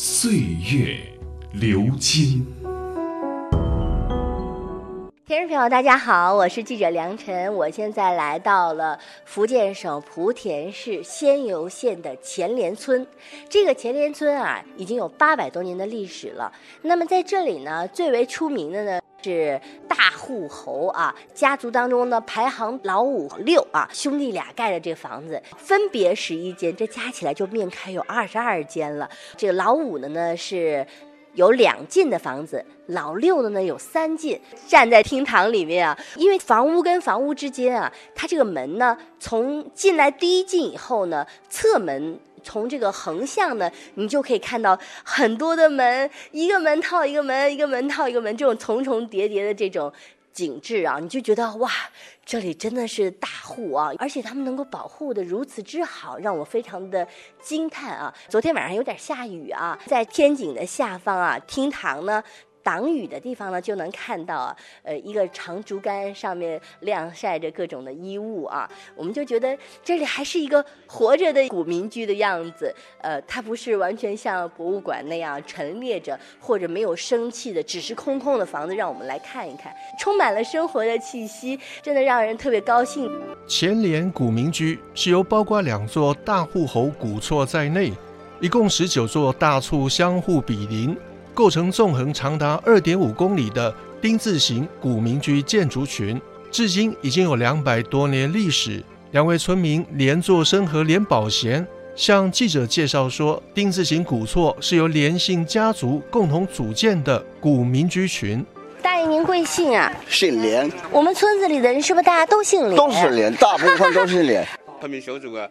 岁月流金。听众朋友，大家好，我是记者梁晨，我现在来到了福建省莆田市仙游县的前莲村。这个前莲村啊，已经有八百多年的历史了。那么在这里呢，最为出名的呢是大户侯啊，家族当中呢排行老五六啊，兄弟俩盖的这房子，分别十一间，这加起来就面开有二十二间了。这个老五的呢是。有两进的房子，老六的呢有三进。站在厅堂里面啊，因为房屋跟房屋之间啊，它这个门呢，从进来第一进以后呢，侧门从这个横向呢，你就可以看到很多的门，一个门套一个门，一个门套一个门，这种重重叠叠的这种。景致啊，你就觉得哇，这里真的是大户啊，而且他们能够保护的如此之好，让我非常的惊叹啊。昨天晚上有点下雨啊，在天井的下方啊，厅堂呢。挡雨的地方呢，就能看到啊，呃，一个长竹竿上面晾晒着各种的衣物啊，我们就觉得这里还是一个活着的古民居的样子，呃，它不是完全像博物馆那样陈列着或者没有生气的，只是空空的房子，让我们来看一看，充满了生活的气息，真的让人特别高兴。前联古民居是由包括两座大户侯古厝在内，一共十九座大厝相互比邻。构成纵横长达二点五公里的丁字形古民居建筑群，至今已经有两百多年历史。两位村民连作生和连宝贤向记者介绍说，丁字形古厝是由连姓家族共同组建的古民居群。大爷，您贵姓啊？姓连。我们村子里的人是不是大家都姓连？都是连，大部分都是连。村民小组啊。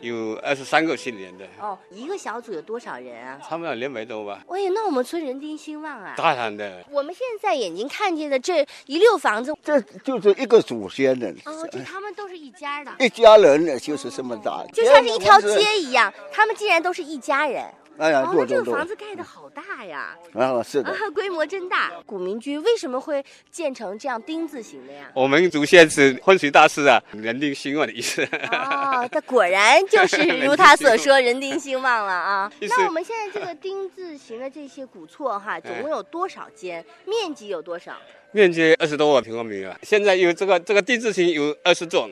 有二十三个姓连的哦，一个小组有多少人啊？差不多两百多吧。喂，那我们村人丁兴旺啊！大然的。我们现在眼睛看见的这一溜房子，这就是一个祖先的。哦，就他们都是一家的。一家人呢，就是这么大，就像是一条街一样，他们竟然都是一家人。哎呀，那这个房子盖的好大呀！啊，是的，规模真大。古民居为什么会建成这样丁字形的呀？我们祖先是风水大师啊，人丁兴旺的意思。哦，他果然就是如他所说，人丁兴旺了啊。那我们现在这个丁字形的这些古厝哈，总共有多少间？面积有多少？面积二十多万平方米啊。现在有这个这个丁字形有二十幢。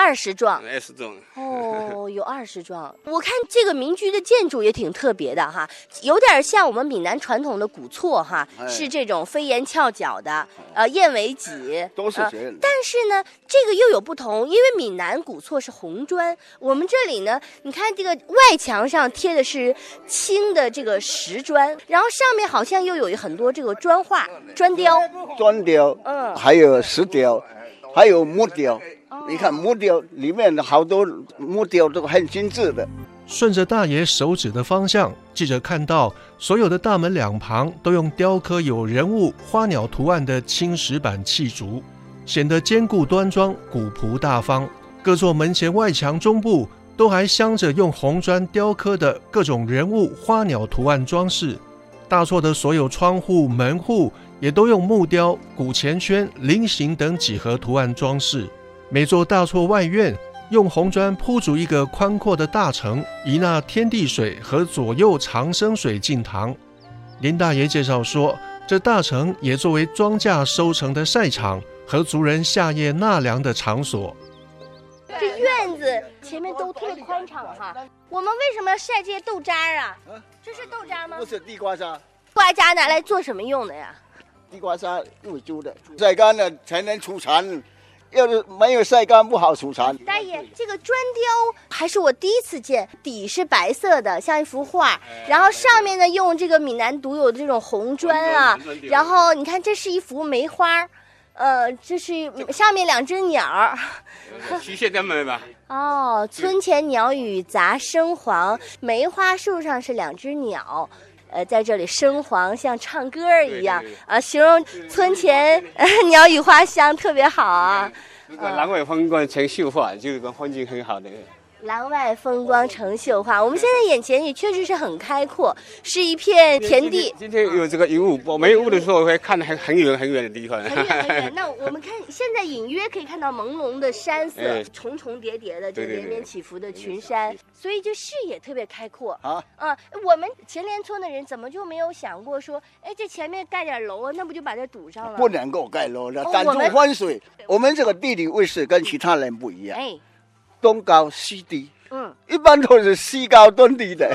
二十幢，二十幢。哦，有二十幢。我看这个民居的建筑也挺特别的哈，有点像我们闽南传统的古厝哈，是这种飞檐翘角的，呃，燕尾脊。都是但是呢，这个又有不同，因为闽南古厝是红砖，我们这里呢，你看这个外墙上贴的是青的这个石砖，然后上面好像又有很多这个砖画、砖雕、砖雕，嗯，还有石雕，还有木雕。你看木雕里面的好多木雕都很精致的。顺着大爷手指的方向，记者看到所有的大门两旁都用雕刻有人物、花鸟图案的青石板砌筑，显得坚固端庄、古朴大方。各座门前外墙中部都还镶着用红砖雕刻的各种人物、花鸟图案装饰。大厝的所有窗户、门户也都用木雕、古钱圈、菱形等几何图案装饰。每座大厝外院用红砖铺筑一个宽阔的大城，以纳天地水和左右长生水进堂。林大爷介绍说，这大城也作为庄稼收成的晒场和族人夏夜纳凉的场所。这院子前面都特别宽敞哈。我们为什么要晒这些豆渣啊？这是豆渣吗？不是地瓜渣。瓜渣拿来做什么用的呀？地瓜渣喂猪的，晒干了才能出产。要是没有晒干，不好储藏。大爷，这个砖雕还是我第一次见，底是白色的，像一幅画，然后上面呢用这个闽南独有的这种红砖啊，然后你看这是一幅梅花，呃，这是上面两只鸟儿。吧。哦，村前鸟语杂声黄，梅花树上是两只鸟，呃，在这里声黄，像唱歌儿一样啊，形容村前 鸟语花香，特别好啊。这个南北风光成秀化，就是个风景很好的。廊外风光成绣花。我们现在眼前也确实是很开阔，是一片田地。今天有这个云雾，我没雾的时候会看得很很远很远的地方。很远很远。那我们看现在隐约可以看到朦胧的山色，重重叠叠的，就连绵起伏的群山，所以就视野特别开阔。啊啊！我们前连村的人怎么就没有想过说，哎，这前面盖点楼啊，那不就把这堵上了？不能够盖楼了，挡住风水。我们这个地理位置跟其他人不一样。哎。东高西低，嗯，一般都是西高东低的，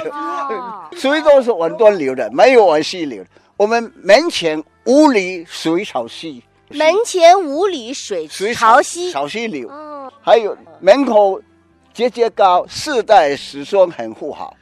水都是往东流的，没有往西流。我们门前五里水草溪，门前五里水朝西，朝西流。还有门口节节高，世代子孙很富豪，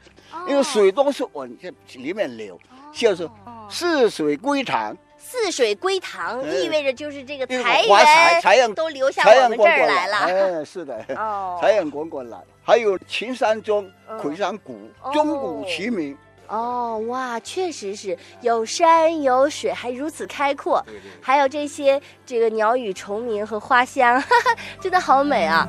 因为水都是往这里面流，就是四水归塘。泗水归堂，意味着就是这个财源财源都流向我们这儿来了。哎，是的，哦，财源滚滚来。还有青山中，魁山谷，钟鼓齐鸣。哦，哇，确实是有山有水，还如此开阔。还有这些这个鸟语虫鸣和花香，真的好美啊！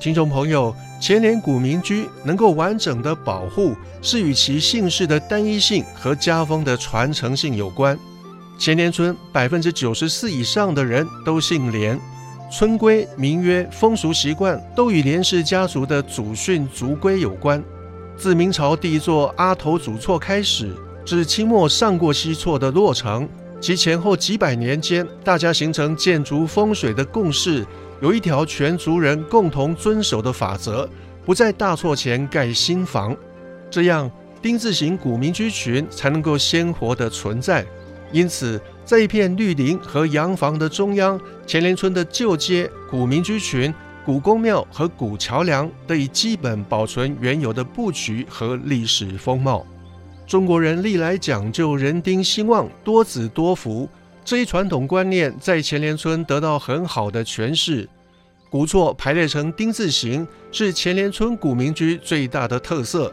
听众朋友。前联古民居能够完整的保护，是与其姓氏的单一性和家风的传承性有关。前联村百分之九十四以上的人都姓连，村规民约、风俗习惯都与连氏家族的祖训族规有关。自明朝第一座阿头祖厝开始，至清末上过西厝的落成，其前后几百年间，大家形成建筑风水的共识。有一条全族人共同遵守的法则：不在大错前盖新房，这样丁字形古民居群才能够鲜活的存在。因此，在一片绿林和洋房的中央，前连村的旧街、古民居群、古公庙和古桥梁得以基本保存原有的布局和历史风貌。中国人历来讲究人丁兴旺、多子多福。这一传统观念在前连村得到很好的诠释。古厝排列成丁字形，是前连村古民居最大的特色。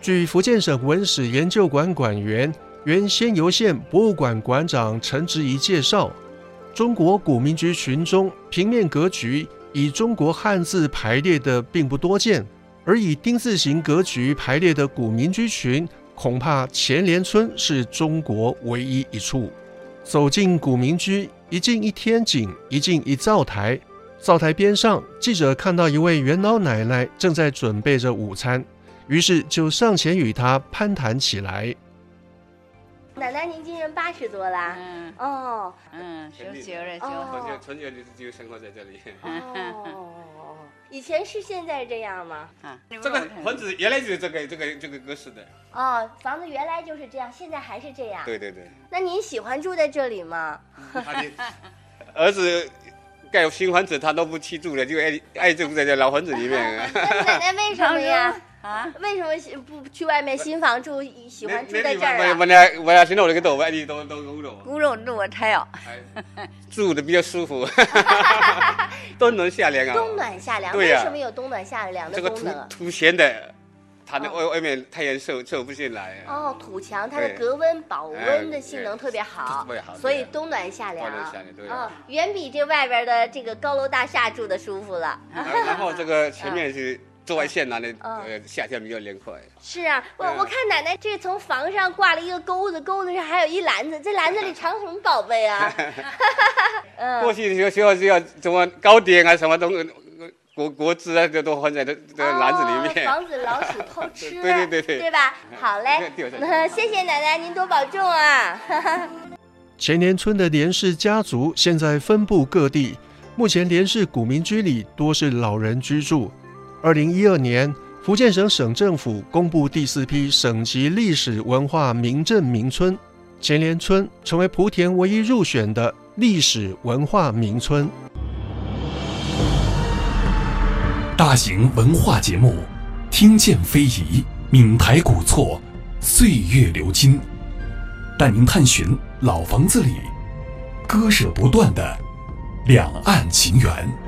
据福建省文史研究馆馆员、原仙游县博物馆馆长陈植仪介绍，中国古民居群中平面格局以中国汉字排列的并不多见，而以丁字形格局排列的古民居群，恐怕前连村是中国唯一一处。走进古民居，一进一天井，一进一灶台。灶台边上，记者看到一位元老奶奶正在准备着午餐，于是就上前与她攀谈起来。奶奶，您今年八十多啦？嗯。哦。嗯，十九了就。哦。春节就就生活在这里。哦。以前是现在这样吗？啊，这个房子原来就是这个这个这个格式的。哦，房子原来就是这样，现在还是这样。对对对。那您喜欢住在这里吗？儿子盖新房子，他都不去住了，就爱爱住在这老房子里面。奶奶为什么呀？啊？为什么不去外面新房住，喜欢住在这儿啊？我我我要现在我那个多外地都都古楼。古楼住我才要。住的比较舒服。冬暖夏凉啊！冬暖夏凉，为什么有冬暖夏凉的功能？这个土土咸的，它的外外面太阳受受不进来。哦，土墙它的隔温保温的性能特别好，特别好，所以冬暖夏凉。冬暖夏凉，对。哦，远比这外边的这个高楼大厦住的舒服了。然后这个前面是。紫外线哪里？呃，夏天比较凉快。是啊，我我看奶奶这从房上挂了一个钩子，钩子上还有一篮子，这篮子里藏什么宝贝啊？过去就需要需要什么糕点啊，什么东西，果果汁啊，这都放在这这篮子里面，防止老鼠偷吃。对对对对，对吧？好嘞，那谢谢奶奶，您多保重啊。前年村的连氏家族现在分布各地，目前连氏古民居里多是老人居住。二零一二年，福建省省政府公布第四批省级历史文化名镇名村，前连村成为莆田唯一入选的历史文化名村。大型文化节目，听见非遗，闽台古厝，岁月流金，带您探寻老房子里割舍不断的两岸情缘。